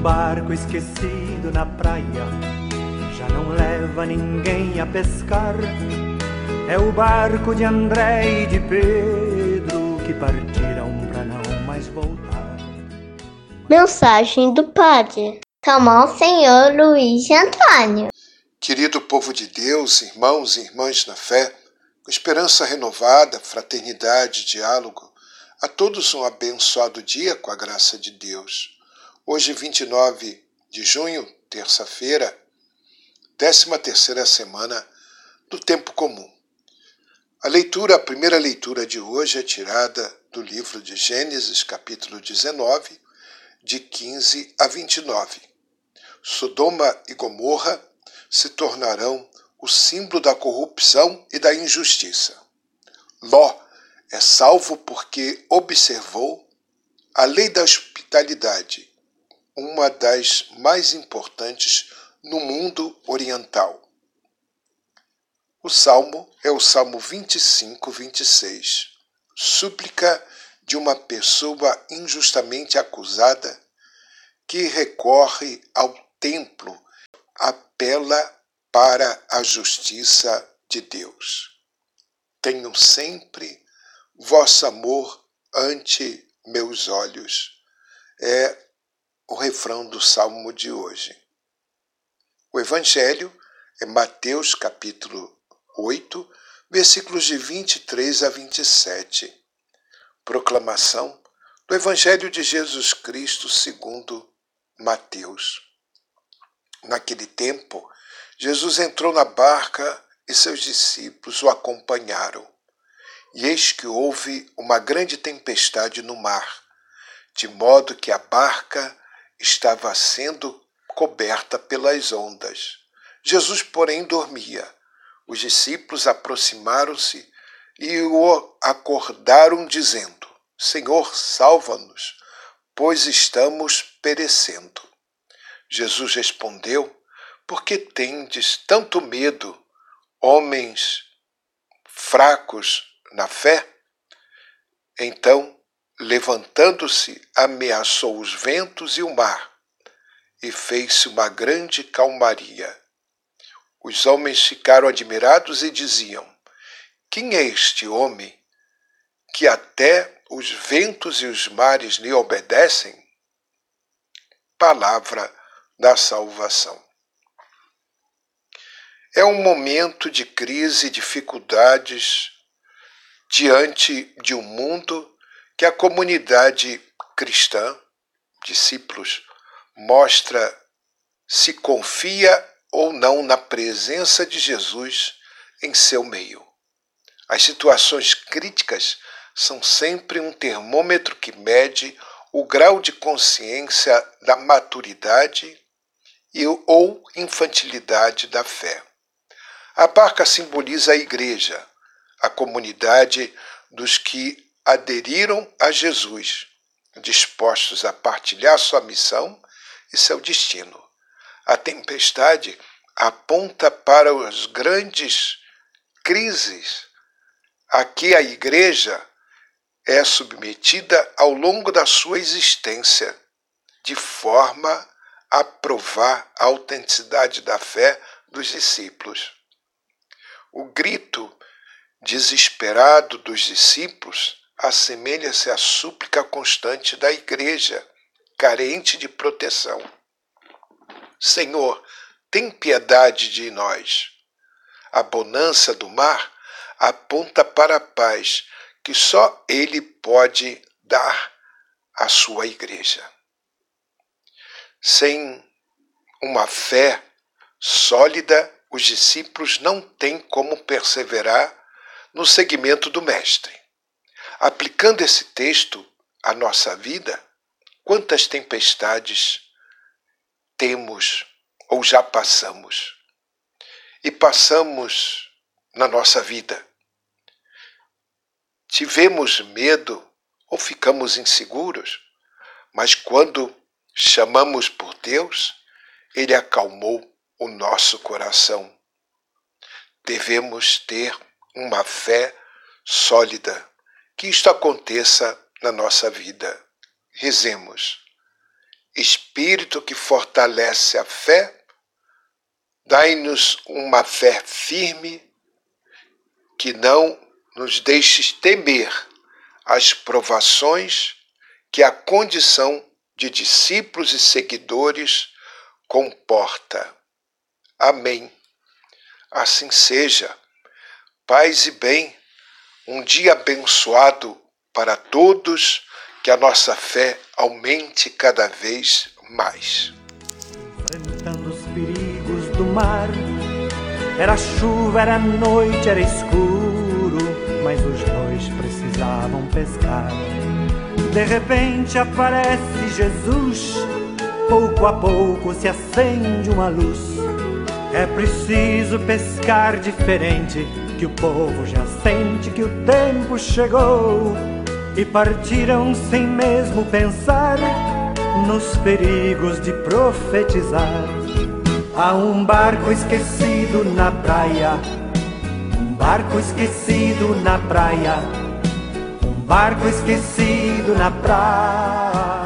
Um barco esquecido na praia já não leva ninguém a pescar. É o barco de André e de Pedro que partiram para não mais voltar. Mensagem do Padre São Senhor Luiz Antônio. Querido povo de Deus, irmãos e irmãs na fé, com esperança renovada, fraternidade, diálogo, a todos um abençoado dia com a graça de Deus. Hoje, 29 de junho, terça-feira, 13 terceira semana do tempo comum. A leitura, a primeira leitura de hoje é tirada do livro de Gênesis, capítulo 19, de 15 a 29. Sodoma e Gomorra se tornarão o símbolo da corrupção e da injustiça. Ló é salvo porque observou a lei da hospitalidade, uma das mais importantes no mundo oriental. O salmo é o Salmo 25, 26. Súplica de uma pessoa injustamente acusada que recorre ao templo apela para a justiça de Deus. Tenho sempre vosso amor ante meus olhos. É o refrão do salmo de hoje. O evangelho é Mateus capítulo 8, versículos de 23 a 27. Proclamação do evangelho de Jesus Cristo segundo Mateus. Naquele tempo, Jesus entrou na barca e seus discípulos o acompanharam. E eis que houve uma grande tempestade no mar, de modo que a barca estava sendo coberta pelas ondas. Jesus, porém, dormia. Os discípulos aproximaram-se e o acordaram, dizendo: Senhor, salva-nos, pois estamos perecendo. Jesus respondeu: Por que tendes tanto medo, homens fracos na fé? Então, levantando-se, ameaçou os ventos e o mar, e fez-se uma grande calmaria. Os homens ficaram admirados e diziam: Quem é este homem que até os ventos e os mares lhe obedecem? Palavra da salvação. É um momento de crise e dificuldades diante de um mundo que a comunidade cristã, discípulos, mostra se confia ou não na presença de Jesus em seu meio. As situações críticas são sempre um termômetro que mede o grau de consciência da maturidade e, ou infantilidade da fé. A barca simboliza a igreja, a comunidade dos que aderiram a Jesus, dispostos a partilhar sua missão e seu destino. A tempestade aponta para as grandes crises a que a igreja é submetida ao longo da sua existência, de forma a provar a autenticidade da fé dos discípulos. O grito desesperado dos discípulos assemelha-se à súplica constante da igreja, carente de proteção. Senhor, tem piedade de nós. A bonança do mar aponta para a paz que só Ele pode dar à sua igreja. Sem uma fé sólida, os discípulos não têm como perseverar no seguimento do Mestre. Aplicando esse texto à nossa vida, quantas tempestades temos ou já passamos? E passamos na nossa vida tivemos medo ou ficamos inseguros, mas quando chamamos por Deus, Ele acalmou o nosso coração. Devemos ter uma fé sólida, que isto aconteça na nossa vida. Rezemos. Espírito que fortalece a fé, dai-nos uma fé firme que não nos deixes temer as provações que a condição de discípulos e seguidores comporta. Amém. Assim seja. Paz e bem, um dia abençoado para todos, que a nossa fé aumente cada vez mais. Enfrentando os perigos do mar, era chuva, era noite, era escuro, mas os dois precisavam pescar. De repente aparece Jesus, pouco a pouco se acende uma luz. É preciso pescar diferente, que o povo já sente que o tempo chegou. E partiram sem mesmo pensar nos perigos de profetizar. Há um barco esquecido na praia, um barco esquecido na praia, um barco esquecido na praia.